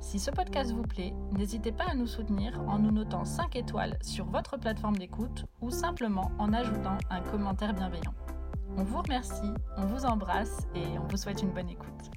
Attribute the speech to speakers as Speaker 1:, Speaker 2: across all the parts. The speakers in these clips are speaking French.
Speaker 1: Si ce podcast vous plaît, n'hésitez pas à nous soutenir en nous notant 5 étoiles sur votre plateforme d'écoute ou simplement en ajoutant un commentaire bienveillant. On vous remercie, on vous embrasse et on vous souhaite une bonne écoute.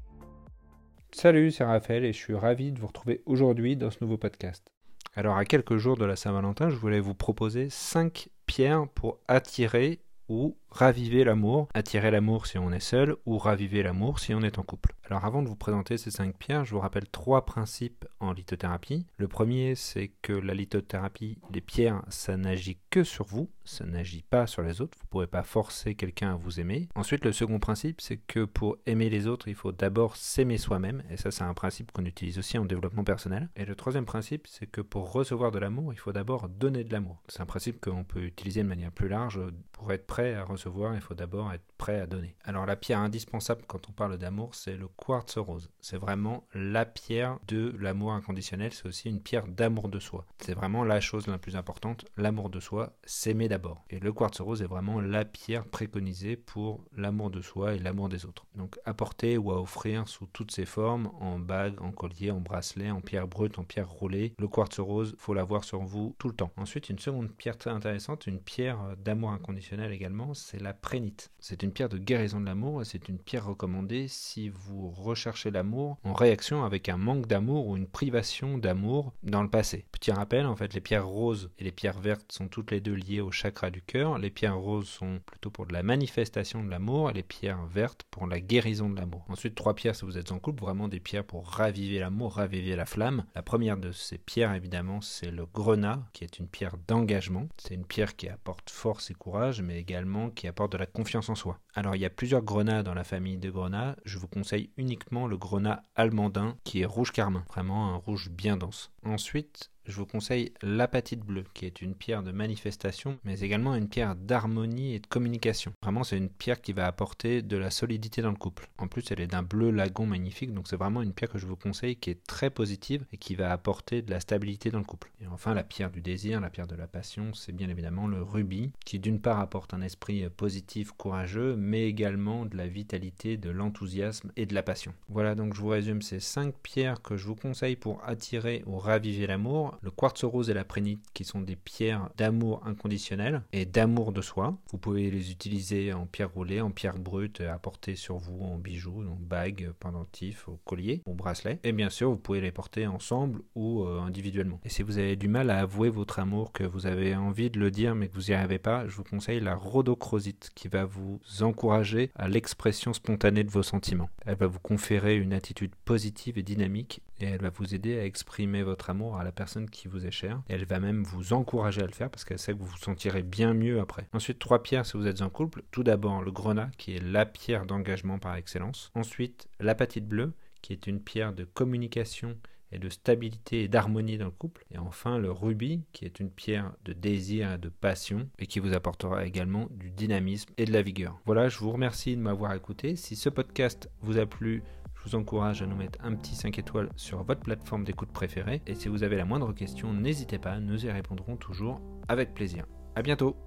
Speaker 2: Salut, c'est Raphaël et je suis ravi de vous retrouver aujourd'hui dans ce nouveau podcast. Alors à quelques jours de la Saint-Valentin, je voulais vous proposer 5 pierres pour attirer ou raviver l'amour, attirer l'amour si on est seul ou raviver l'amour si on est en couple. Alors avant de vous présenter ces cinq pierres, je vous rappelle trois principes en lithothérapie. Le premier, c'est que la lithothérapie, les pierres, ça n'agit que sur vous, ça n'agit pas sur les autres. Vous ne pourrez pas forcer quelqu'un à vous aimer. Ensuite, le second principe, c'est que pour aimer les autres, il faut d'abord s'aimer soi-même. Et ça, c'est un principe qu'on utilise aussi en développement personnel. Et le troisième principe, c'est que pour recevoir de l'amour, il faut d'abord donner de l'amour. C'est un principe qu'on peut utiliser de manière plus large. Pour être prêt à recevoir, il faut d'abord être prêt à donner. Alors la pierre indispensable quand on parle d'amour, c'est le quartz rose. C'est vraiment la pierre de l'amour inconditionnel, c'est aussi une pierre d'amour de soi. C'est vraiment la chose la plus importante, l'amour de soi, s'aimer d'abord. Et le quartz rose est vraiment la pierre préconisée pour l'amour de soi et l'amour des autres. Donc apporter ou à offrir sous toutes ses formes, en bague, en collier, en bracelet, en pierre brute, en pierre roulée. Le quartz rose, faut l'avoir sur vous tout le temps. Ensuite, une seconde pierre très intéressante, une pierre d'amour inconditionnel également, c'est la prénite. C'est une pierre de guérison de l'amour et c'est une pierre recommandée si vous rechercher l'amour en réaction avec un manque d'amour ou une privation d'amour dans le passé. Petit rappel, en fait, les pierres roses et les pierres vertes sont toutes les deux liées au chakra du cœur. Les pierres roses sont plutôt pour de la manifestation de l'amour et les pierres vertes pour la guérison de l'amour. Ensuite, trois pierres si vous êtes en couple, vraiment des pierres pour raviver l'amour, raviver la flamme. La première de ces pierres, évidemment, c'est le grenat, qui est une pierre d'engagement. C'est une pierre qui apporte force et courage, mais également qui apporte de la confiance en soi. Alors, il y a plusieurs grenats dans la famille de grenats. Je vous conseille uniquement le grenat allemandin qui est rouge carmin, vraiment un rouge bien dense. Ensuite, je vous conseille l'apatite bleue, qui est une pierre de manifestation, mais également une pierre d'harmonie et de communication. Vraiment, c'est une pierre qui va apporter de la solidité dans le couple. En plus, elle est d'un bleu lagon magnifique, donc c'est vraiment une pierre que je vous conseille qui est très positive et qui va apporter de la stabilité dans le couple. Et enfin, la pierre du désir, la pierre de la passion, c'est bien évidemment le rubis, qui d'une part apporte un esprit positif, courageux, mais également de la vitalité, de l'enthousiasme et de la passion. Voilà, donc je vous résume ces cinq pierres que je vous conseille pour attirer ou raviver l'amour le quartz rose et la prénite qui sont des pierres d'amour inconditionnel et d'amour de soi. Vous pouvez les utiliser en pierre roulée, en pierre brute, à porter sur vous en bijoux, en bagues, pendentifs, au collier, au bracelet. Et bien sûr, vous pouvez les porter ensemble ou euh, individuellement. Et si vous avez du mal à avouer votre amour, que vous avez envie de le dire mais que vous n'y arrivez pas, je vous conseille la rhodochrosite qui va vous encourager à l'expression spontanée de vos sentiments. Elle va vous conférer une attitude positive et dynamique et elle va vous aider à exprimer votre amour à la personne qui vous est chère. Elle va même vous encourager à le faire parce qu'elle sait que vous vous sentirez bien mieux après. Ensuite, trois pierres si vous êtes en couple. Tout d'abord, le grenat qui est la pierre d'engagement par excellence. Ensuite, l'apatite bleue qui est une pierre de communication et de stabilité et d'harmonie dans le couple. Et enfin, le rubis, qui est une pierre de désir et de passion, et qui vous apportera également du dynamisme et de la vigueur. Voilà, je vous remercie de m'avoir écouté. Si ce podcast vous a plu, je vous encourage à nous mettre un petit 5 étoiles sur votre plateforme d'écoute préférée. Et si vous avez la moindre question, n'hésitez pas, nous y répondrons toujours avec plaisir. A bientôt